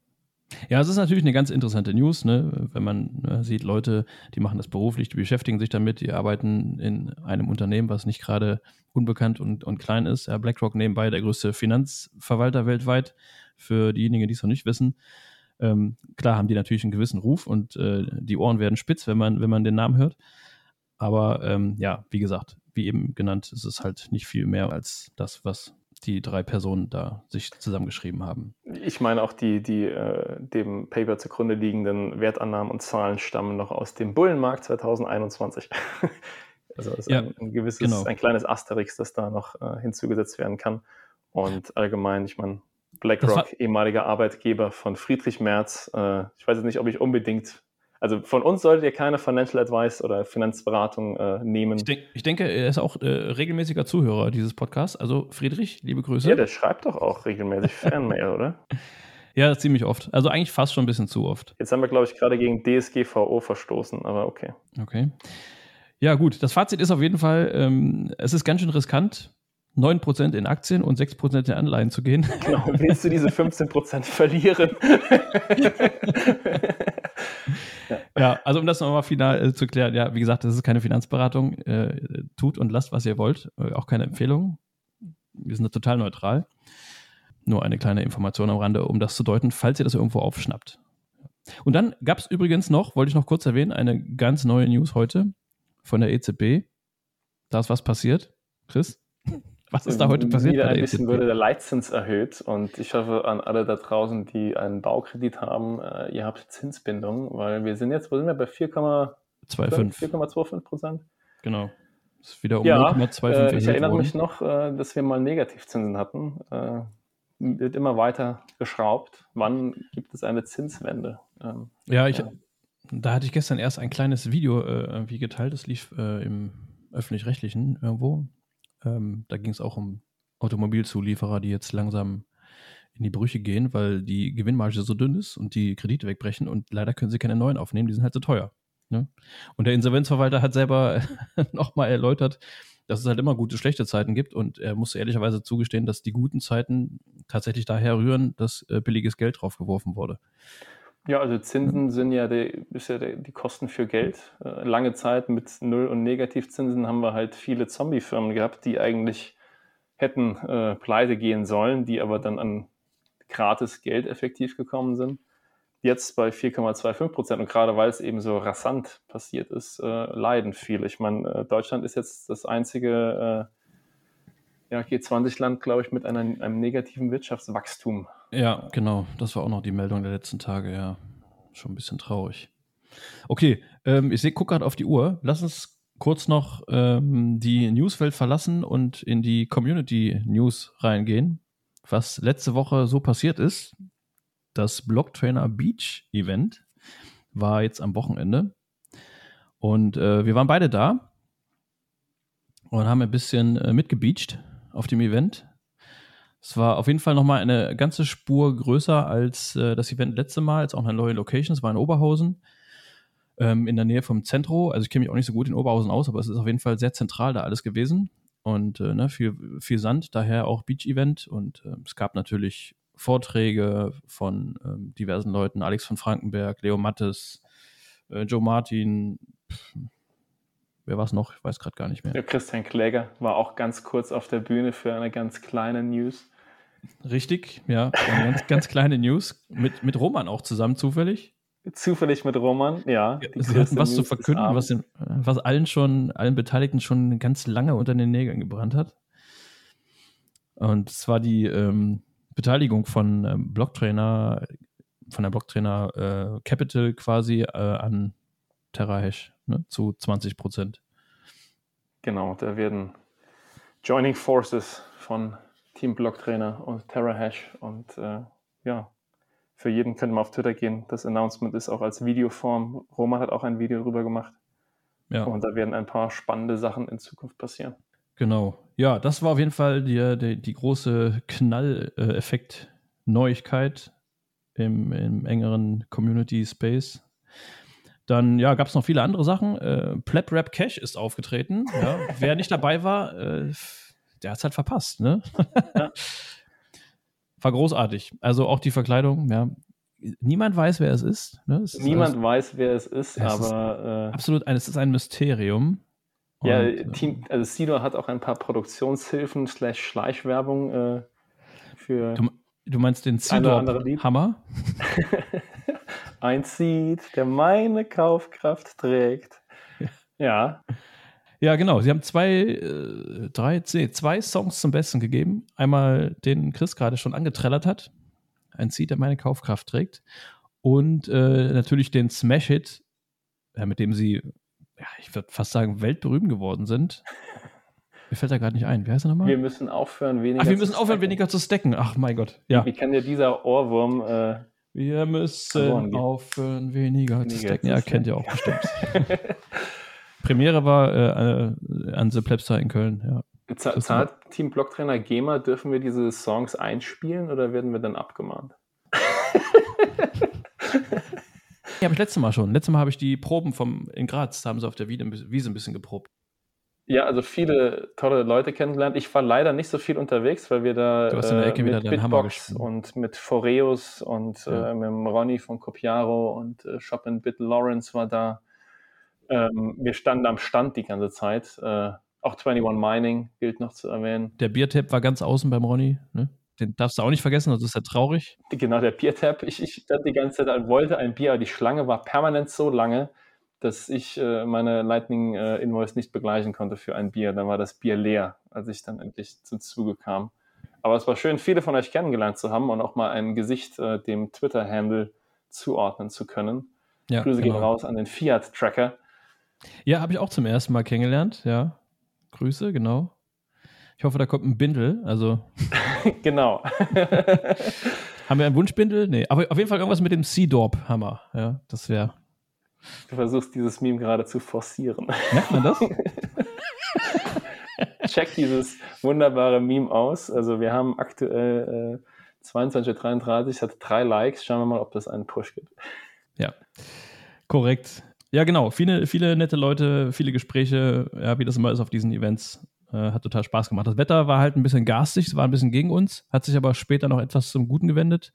Ja, es ist natürlich eine ganz interessante News, ne? wenn man ne, sieht, Leute, die machen das beruflich, die beschäftigen sich damit, die arbeiten in einem Unternehmen, was nicht gerade unbekannt und, und klein ist. Ja, BlackRock nebenbei der größte Finanzverwalter weltweit, für diejenigen, die es noch nicht wissen. Ähm, klar haben die natürlich einen gewissen Ruf und äh, die Ohren werden spitz, wenn man, wenn man den Namen hört. Aber ähm, ja, wie gesagt, wie eben genannt, ist es halt nicht viel mehr als das, was die drei Personen da sich zusammengeschrieben haben. Ich meine auch die, die äh, dem Paper zugrunde liegenden Wertannahmen und Zahlen stammen noch aus dem Bullenmarkt 2021. [LAUGHS] also ist ja, ein, ein, gewisses, genau. ein kleines Asterix, das da noch äh, hinzugesetzt werden kann. Und allgemein, ich meine, BlackRock, ehemaliger Arbeitgeber von Friedrich Merz. Äh, ich weiß jetzt nicht, ob ich unbedingt also von uns solltet ihr keine Financial Advice oder Finanzberatung äh, nehmen. Ich, denk, ich, denke, er ist auch äh, regelmäßiger Zuhörer dieses Podcasts. Also Friedrich, liebe Grüße. Ja, der schreibt doch auch regelmäßig Fanmail, [LAUGHS] oder? Ja, ziemlich oft. Also eigentlich fast schon ein bisschen zu oft. Jetzt haben wir, glaube ich, gerade gegen DSGVO verstoßen, aber okay. Okay. Ja, gut. Das Fazit ist auf jeden Fall, ähm, es ist ganz schön riskant, 9% in Aktien und 6% in Anleihen zu gehen. [LAUGHS] Genau, willst du diese 15% verlieren? [LAUGHS] ja. also um das nochmal final äh, zu klären, ja, wie gesagt, das ist keine Finanzberatung. Äh, tut und lasst, was ihr wollt. Äh, auch keine Empfehlung. Wir sind da total neutral. Nur eine kleine Information am Rande, um das zu deuten, falls ihr das irgendwo aufschnappt. Und dann gab es übrigens noch, wollte ich noch kurz erwähnen, eine ganz neue News heute von der EZB. Da ist was passiert. Chris? [LAUGHS] Was ist da heute passiert? Wieder ein bisschen wurde der Leitzins erhöht und ich hoffe an alle da draußen, die einen Baukredit haben, äh, ihr habt Zinsbindung, weil wir sind jetzt, wo sind wir, bei 4,25 Prozent? Genau. Das ist wieder um ja, 0,25% äh, Ich erinnere mich noch, äh, dass wir mal Negativzinsen hatten. Äh, wird immer weiter geschraubt. Wann gibt es eine Zinswende? Ähm, ja, ich, ja. da hatte ich gestern erst ein kleines Video äh, irgendwie geteilt. Das lief äh, im öffentlich-rechtlichen irgendwo ähm, da ging es auch um Automobilzulieferer, die jetzt langsam in die Brüche gehen, weil die Gewinnmarge so dünn ist und die Kredite wegbrechen und leider können sie keine neuen aufnehmen, die sind halt so teuer. Ne? Und der Insolvenzverwalter hat selber [LAUGHS] nochmal erläutert, dass es halt immer gute, schlechte Zeiten gibt und er musste ehrlicherweise zugestehen, dass die guten Zeiten tatsächlich daher rühren, dass äh, billiges Geld draufgeworfen wurde. Ja, also Zinsen sind ja, die, ist ja die, die Kosten für Geld. Äh, lange Zeit mit Null- und Negativzinsen haben wir halt viele Zombie-Firmen gehabt, die eigentlich hätten äh, pleite gehen sollen, die aber dann an gratis Geld effektiv gekommen sind. Jetzt bei 4,25 Prozent und gerade weil es eben so rasant passiert ist, äh, leiden viele. Ich meine, äh, Deutschland ist jetzt das einzige äh, ja, G20-Land, glaube ich, mit einem, einem negativen Wirtschaftswachstum. Ja, genau. Das war auch noch die Meldung der letzten Tage, ja. Schon ein bisschen traurig. Okay, ähm, ich gucke gerade auf die Uhr. Lass uns kurz noch ähm, die Newswelt verlassen und in die Community News reingehen. Was letzte Woche so passiert ist, das Blocktrainer Beach Event war jetzt am Wochenende. Und äh, wir waren beide da. und haben ein bisschen äh, mitgebeacht auf dem Event. Es war auf jeden Fall nochmal eine ganze Spur größer als äh, das Event letzte Mal, als auch eine neue Location. Es war in Oberhausen, ähm, in der Nähe vom Zentro. Also ich kenne mich auch nicht so gut in Oberhausen aus, aber es ist auf jeden Fall sehr zentral da alles gewesen. Und äh, ne, viel, viel Sand, daher auch Beach-Event. Und äh, es gab natürlich Vorträge von ähm, diversen Leuten, Alex von Frankenberg, Leo Mattes, äh, Joe Martin, pff, wer war es noch? Ich weiß gerade gar nicht mehr. Der Christian Kläger war auch ganz kurz auf der Bühne für eine ganz kleine News. Richtig, ja, eine ganz, ganz kleine News. Mit, mit Roman auch zusammen zufällig. Zufällig mit Roman, ja. ja sie hatten was News zu verkünden, was, den, was allen schon, allen Beteiligten schon ganz lange unter den Nägeln gebrannt hat. Und zwar die ähm, Beteiligung von ähm, Blocktrainer, von der Blocktrainer äh, Capital quasi äh, an TerraHash ne, zu 20 Prozent. Genau, da werden Joining Forces von Team Blocktrainer und TerraHash und äh, ja, für jeden könnte man auf Twitter gehen. Das Announcement ist auch als Videoform. Roman hat auch ein Video darüber gemacht. Ja. Und da werden ein paar spannende Sachen in Zukunft passieren. Genau. Ja, das war auf jeden Fall die, die, die große Knall-Effekt-Neuigkeit im, im engeren Community-Space. Dann ja, gab es noch viele andere Sachen. Äh, Pleb Rap Cash ist aufgetreten. Ja. [LAUGHS] Wer nicht dabei war, äh, der hat es halt verpasst. Ne? Ja. [LAUGHS] War großartig. Also auch die Verkleidung, ja. Niemand weiß, wer es ist. Ne? Es Niemand ist weiß, wer es ist, es aber. Ist äh, absolut, ein, es ist ein Mysterium. Ja, Und, Team, also Sido hat auch ein paar Produktionshilfen slash Schleichwerbung äh, für. Du, du, meinst den Sido-Hammer? [LAUGHS] ein Seed, der meine Kaufkraft trägt. [LAUGHS] Ja. ja. Genau. Sie haben zwei, äh, drei, nee, zwei Songs zum Besten gegeben. Einmal den Chris gerade schon angetrellert hat. Ein Seed, der meine Kaufkraft trägt. Und äh, natürlich den Smash-Hit, ja, mit dem sie, ja, ich würde fast sagen, weltberühmt geworden sind. Mir fällt da gerade nicht ein. Wie heißt er nochmal? Wir müssen aufhören, weniger Ach, wir müssen aufhören, weniger zu stacken. Ach, mein Gott. Ja. Wie kann dir dieser Ohrwurm äh, wir müssen aufhören, weniger, weniger zu stacken. Ja, kennt ihr auch bestimmt. [LAUGHS] Premiere war äh, an The Plebster in Köln, ja. Zahlt Team Blocktrainer GEMA, dürfen wir diese Songs einspielen oder werden wir dann abgemahnt? [LAUGHS] Ja, habe ich letztes Mal schon. Letztes Mal habe ich die Proben vom, in Graz, haben sie auf der Wiese ein bisschen geprobt. Ja, also viele tolle Leute kennengelernt. Ich war leider nicht so viel unterwegs, weil wir da äh, mit Bitbox und mit Foreus und ja. äh, mit dem Ronny von Copiaro und äh, Shop and Bit Lawrence war da. Ähm, wir standen am Stand die ganze Zeit. Äh, auch 21 Mining gilt noch zu erwähnen. Der Biertap war ganz außen beim Ronny. Ne? Den darfst du auch nicht vergessen, das ist ja traurig. Genau, der Biertap. Ich, ich stand die ganze Zeit, wollte ein Bier, aber die Schlange war permanent so lange, dass ich äh, meine Lightning äh, Invoice nicht begleichen konnte für ein Bier. Dann war das Bier leer, als ich dann endlich zum Zuge kam. Aber es war schön, viele von euch kennengelernt zu haben und auch mal ein Gesicht äh, dem Twitter-Handle zuordnen zu können. Ja, Grüße genau. gehen raus an den Fiat-Tracker. Ja, habe ich auch zum ersten Mal kennengelernt, ja. Grüße, genau. Ich hoffe, da kommt ein Bindel, also. [LAUGHS] genau. [LAUGHS] Haben wir ein Wunschbindel? Nee, aber auf jeden Fall irgendwas mit dem Sea-Dorp-Hammer, ja. Das wäre Du versuchst dieses Meme gerade zu forcieren. Merkt man das? [LAUGHS] Check dieses wunderbare Meme aus. Also wir haben aktuell äh, 22.33 hat drei Likes. Schauen wir mal, ob das einen Push gibt. Ja, korrekt. Ja, genau. Viele, viele nette Leute, viele Gespräche, ja, wie das immer ist auf diesen Events. Äh, hat total Spaß gemacht. Das Wetter war halt ein bisschen garstig, es war ein bisschen gegen uns, hat sich aber später noch etwas zum Guten gewendet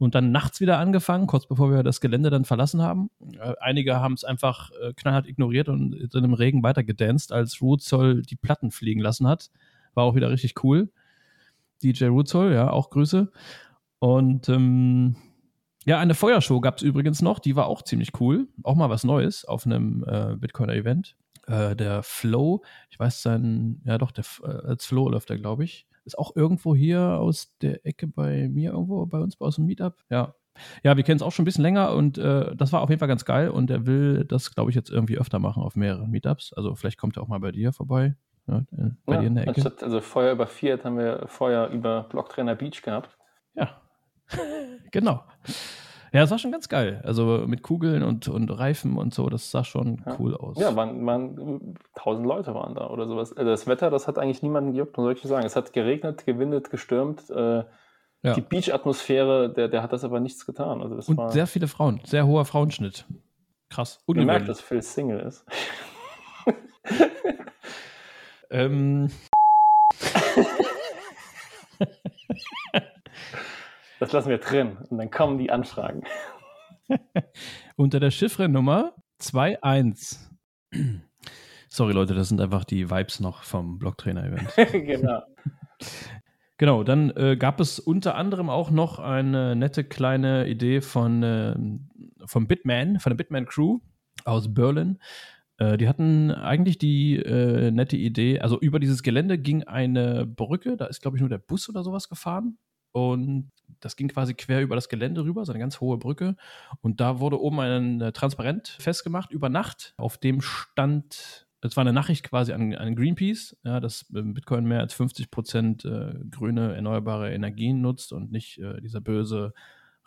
und dann nachts wieder angefangen, kurz bevor wir das Gelände dann verlassen haben. Äh, einige haben es einfach äh, knallhart ignoriert und in dem Regen weiter gedanced, als Rootzoll die Platten fliegen lassen hat. War auch wieder richtig cool. DJ Rootzoll, ja, auch Grüße. Und ähm, ja, eine Feuershow gab es übrigens noch, die war auch ziemlich cool. Auch mal was Neues auf einem äh, Bitcoiner-Event. Äh, der Flow, ich weiß sein, ja doch, der, äh, als Flow läuft er, glaube ich. Ist auch irgendwo hier aus der Ecke bei mir, irgendwo bei uns aus dem Meetup. Ja. Ja, wir kennen es auch schon ein bisschen länger und äh, das war auf jeden Fall ganz geil und er will das, glaube ich, jetzt irgendwie öfter machen auf mehreren Meetups. Also vielleicht kommt er auch mal bei dir vorbei. Ja, äh, bei ja, dir in der Ecke. Anstatt, also Feuer über Fiat haben wir Feuer über Blocktrainer Beach gehabt. Ja, [LAUGHS] genau. Ja, es war schon ganz geil. Also mit Kugeln und, und Reifen und so, das sah schon ja. cool aus. Ja, waren, waren tausend Leute waren da oder sowas. Also das Wetter, das hat eigentlich niemanden gejuckt, muss ich sagen. Es hat geregnet, gewindet, gestürmt. Äh, ja. Die Beach-Atmosphäre, der, der hat das aber nichts getan. Also das und war, sehr viele Frauen, sehr hoher Frauenschnitt. Krass. Du merkst, dass Phil Single ist. [LAUGHS] ähm. [LAUGHS] [LAUGHS] Das lassen wir drin und dann kommen die Anfragen. [LAUGHS] Unter der Chiffrennummer 21. [CLEARS THROAT] Sorry Leute, das sind einfach die Vibes noch vom Blocktrainer-Event. [LAUGHS] genau. [LAUGHS] Genau, dann äh, gab es unter anderem auch noch eine nette kleine Idee von, äh, von Bitman, von der Bitman Crew aus Berlin. Äh, die hatten eigentlich die äh, nette Idee, also über dieses Gelände ging eine Brücke, da ist glaube ich nur der Bus oder sowas gefahren. Und das ging quasi quer über das Gelände rüber, so eine ganz hohe Brücke. Und da wurde oben ein äh, Transparent festgemacht über Nacht, auf dem stand, es war eine Nachricht quasi an, an Greenpeace, ja, dass ähm, Bitcoin mehr als 50 Prozent äh, grüne, erneuerbare Energien nutzt und nicht äh, dieser böse,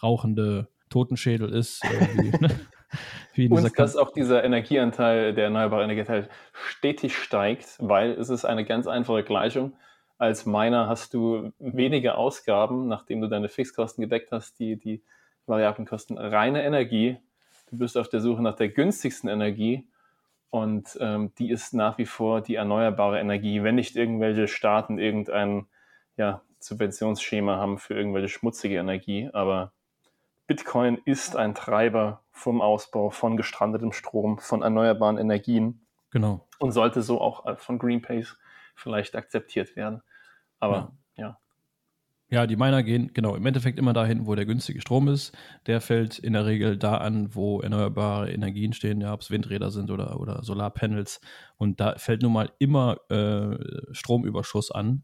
rauchende Totenschädel ist. Äh, wie, ne? [LAUGHS] wie und dass auch dieser Energieanteil, der erneuerbare Energieanteil stetig steigt, weil es ist eine ganz einfache Gleichung als Miner hast du weniger Ausgaben, nachdem du deine Fixkosten gedeckt hast, die, die variablen Kosten, reine Energie. Du bist auf der Suche nach der günstigsten Energie und ähm, die ist nach wie vor die erneuerbare Energie, wenn nicht irgendwelche Staaten irgendein ja, Subventionsschema haben für irgendwelche schmutzige Energie. Aber Bitcoin ist ein Treiber vom Ausbau von gestrandetem Strom, von erneuerbaren Energien. Genau. Und sollte so auch von Greenpeace vielleicht akzeptiert werden. Aber ja. ja. Ja, die Miner gehen genau im Endeffekt immer dahin, wo der günstige Strom ist. Der fällt in der Regel da an, wo erneuerbare Energien stehen, ja, ob es Windräder sind oder, oder Solarpanels. Und da fällt nun mal immer äh, Stromüberschuss an,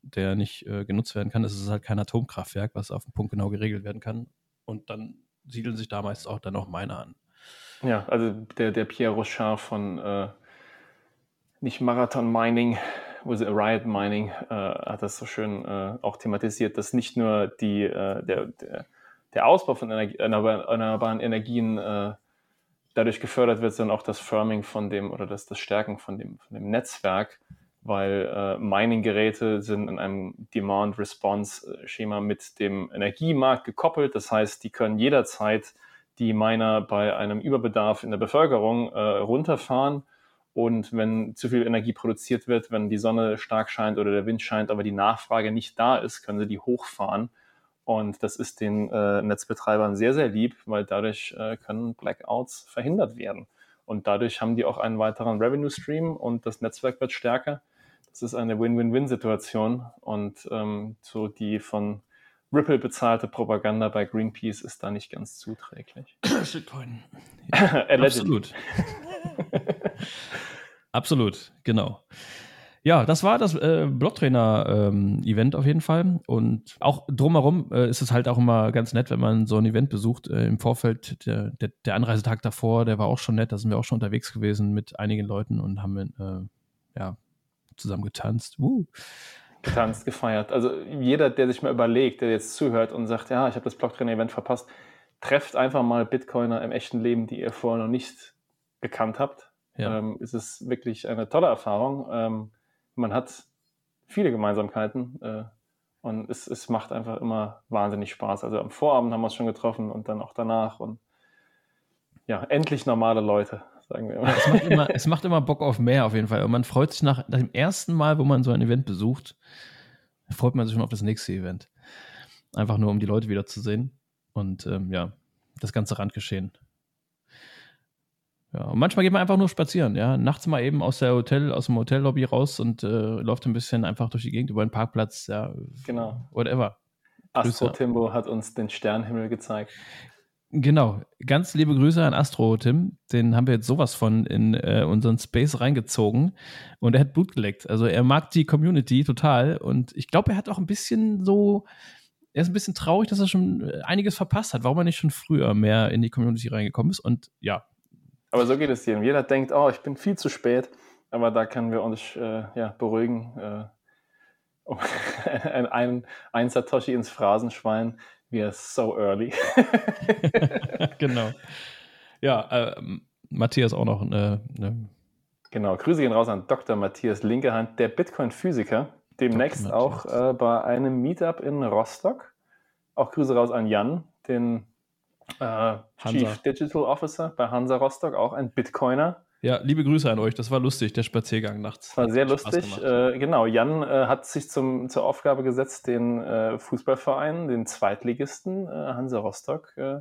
der nicht äh, genutzt werden kann. Es ist halt kein Atomkraftwerk, was auf den Punkt genau geregelt werden kann. Und dann siedeln sich da meist auch dann auch Miner an. Ja, also der, der Pierre Rochard von äh, nicht Marathon Mining, sie Riot Mining äh, hat das so schön äh, auch thematisiert, dass nicht nur die, äh, der, der, der, Ausbau von Energie, erneuerbaren Energien äh, dadurch gefördert wird, sondern auch das Firming von dem oder das, das Stärken von dem, von dem Netzwerk, weil äh, Mining-Geräte sind in einem Demand-Response-Schema mit dem Energiemarkt gekoppelt. Das heißt, die können jederzeit die Miner bei einem Überbedarf in der Bevölkerung äh, runterfahren und wenn zu viel Energie produziert wird, wenn die Sonne stark scheint oder der Wind scheint, aber die Nachfrage nicht da ist, können sie die hochfahren. Und das ist den äh, Netzbetreibern sehr, sehr lieb, weil dadurch äh, können Blackouts verhindert werden. Und dadurch haben die auch einen weiteren Revenue Stream und das Netzwerk wird stärker. Das ist eine Win-Win-Win-Situation. Und ähm, so die von Ripple bezahlte Propaganda bei Greenpeace ist da nicht ganz zuträglich. [COUGHS] Shitcoin. [COUGHS] Absolut. [LAUGHS] [LAUGHS] Absolut, genau. Ja, das war das äh, Blocktrainer-Event ähm, auf jeden Fall. Und auch drumherum äh, ist es halt auch immer ganz nett, wenn man so ein Event besucht. Äh, Im Vorfeld, der, der, der, Anreisetag davor, der war auch schon nett. Da sind wir auch schon unterwegs gewesen mit einigen Leuten und haben äh, ja, zusammen getanzt. Uh. Getanzt, gefeiert. Also jeder, der sich mal überlegt, der jetzt zuhört und sagt, ja, ich habe das Blocktrainer-Event verpasst, trefft einfach mal Bitcoiner im echten Leben, die ihr vorher noch nicht gekannt habt ja. ähm, ist es wirklich eine tolle Erfahrung. Ähm, man hat viele Gemeinsamkeiten äh, und es, es macht einfach immer wahnsinnig Spaß. Also am Vorabend haben wir uns schon getroffen und dann auch danach und ja, endlich normale Leute, sagen wir. Ja, es, macht immer es macht immer Bock auf mehr auf jeden Fall. Und man freut sich nach, nach dem ersten Mal, wo man so ein Event besucht, freut man sich schon auf das nächste Event. Einfach nur, um die Leute wieder zu sehen und ähm, ja, das ganze Randgeschehen. Ja, und manchmal geht man einfach nur spazieren, ja. Nachts mal eben aus der Hotel, aus dem Hotellobby raus und äh, läuft ein bisschen einfach durch die Gegend über den Parkplatz, ja. Genau. Whatever. Astro Timbo hat uns den Sternenhimmel gezeigt. Genau. Ganz liebe Grüße an Astro Tim. Den haben wir jetzt sowas von in äh, unseren Space reingezogen. Und er hat Blut geleckt. Also er mag die Community total. Und ich glaube, er hat auch ein bisschen so, er ist ein bisschen traurig, dass er schon äh, einiges verpasst hat, warum er nicht schon früher mehr in die Community reingekommen ist. Und ja, aber so geht es jedem. Jeder denkt, oh, ich bin viel zu spät. Aber da können wir uns äh, ja, beruhigen. Äh, [LAUGHS] ein, ein, ein Satoshi ins Phrasenschwein. Wir so early. [LAUGHS] genau. Ja, äh, Matthias auch noch eine, eine Genau, Grüße gehen raus an Dr. Matthias Linkehand, der Bitcoin-Physiker, demnächst auch äh, bei einem Meetup in Rostock. Auch Grüße raus an Jan, den äh, Chief Digital Officer bei Hansa Rostock, auch ein Bitcoiner. Ja, liebe Grüße an euch. Das war lustig, der Spaziergang nachts. War sehr lustig. Äh, genau, Jan äh, hat sich zum, zur Aufgabe gesetzt, den äh, Fußballverein, den Zweitligisten äh, Hansa Rostock, äh,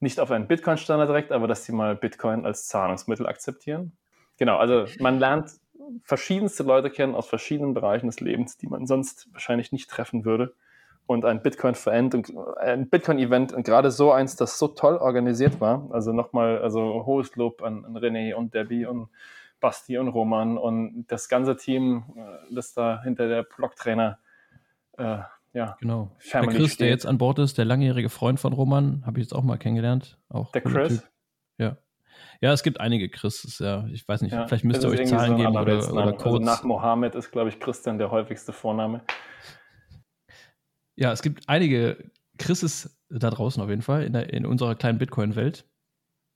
nicht auf einen Bitcoin-Standard direkt, aber dass sie mal Bitcoin als Zahlungsmittel akzeptieren. Genau, also man lernt verschiedenste Leute kennen aus verschiedenen Bereichen des Lebens, die man sonst wahrscheinlich nicht treffen würde. Und ein Bitcoin-Event und ein Bitcoin-Event und gerade so eins, das so toll organisiert war. Also nochmal, also hohes Lob an, an René und Debbie und Basti und Roman und das ganze Team, äh, das da hinter der Blocktrainer äh, ja, genau. Family der Chris, steht. der jetzt an Bord ist, der langjährige Freund von Roman, habe ich jetzt auch mal kennengelernt. Auch der Chris? Typ. Ja. Ja, es gibt einige Chris. Ja, ich weiß nicht, ja, vielleicht müsst ihr euch Zahlen so geben oder, oder Codes. Also nach Mohammed ist, glaube ich, Christian der häufigste Vorname. Ja, es gibt einige Chrises da draußen auf jeden Fall in, der, in unserer kleinen Bitcoin-Welt.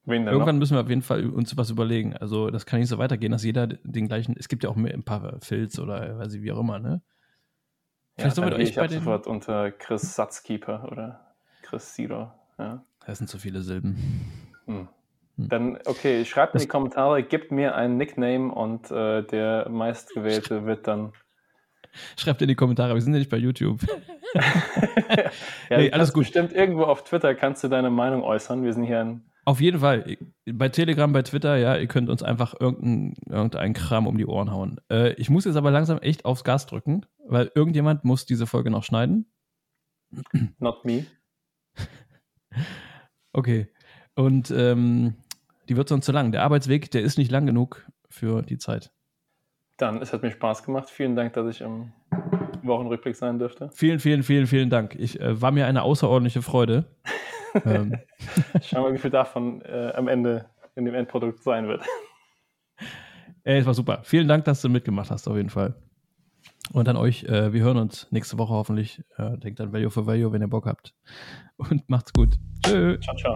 Irgendwann noch? müssen wir auf jeden Fall uns was überlegen. Also das kann nicht so weitergehen, dass jeder den gleichen. Es gibt ja auch ein paar Filz oder weiß ich wie auch immer, ne? Vielleicht ja, sollen wir ich habe sofort unter Chris Satzkeeper oder Chris Zero. Ja. Das sind zu viele Silben. Hm. Hm. Dann, okay, schreibt in die Kommentare, gebt mir einen Nickname und äh, der meistgewählte wird dann. Schreibt in die Kommentare, wir sind ja nicht bei YouTube. [LAUGHS] [LAUGHS] ja, nee, alles gut. Stimmt, irgendwo auf Twitter kannst du deine Meinung äußern. Wir sind hier ein. Auf jeden Fall. Bei Telegram, bei Twitter, ja, ihr könnt uns einfach irgendeinen irgendein Kram um die Ohren hauen. Äh, ich muss jetzt aber langsam echt aufs Gas drücken, weil irgendjemand muss diese Folge noch schneiden. [CLEARS THROAT] Not me. [LAUGHS] Okay. Und ähm, die wird sonst zu lang. Der Arbeitsweg, der ist nicht lang genug für die Zeit. Dann, es hat mir Spaß gemacht. Vielen Dank, dass ich im Wochenrückblick sein dürfte. Vielen, vielen, vielen, vielen Dank. Ich äh, war mir eine außerordentliche Freude. [LAUGHS] ähm. Schauen wir, wie viel davon äh, am Ende in dem Endprodukt sein wird. [LAUGHS] Ey, es war super. Vielen Dank, dass du mitgemacht hast, auf jeden Fall. Und an euch, äh, wir hören uns nächste Woche hoffentlich. Äh, denkt an Value for Value, wenn ihr Bock habt. Und macht's gut. Tschö. Ciao, ciao.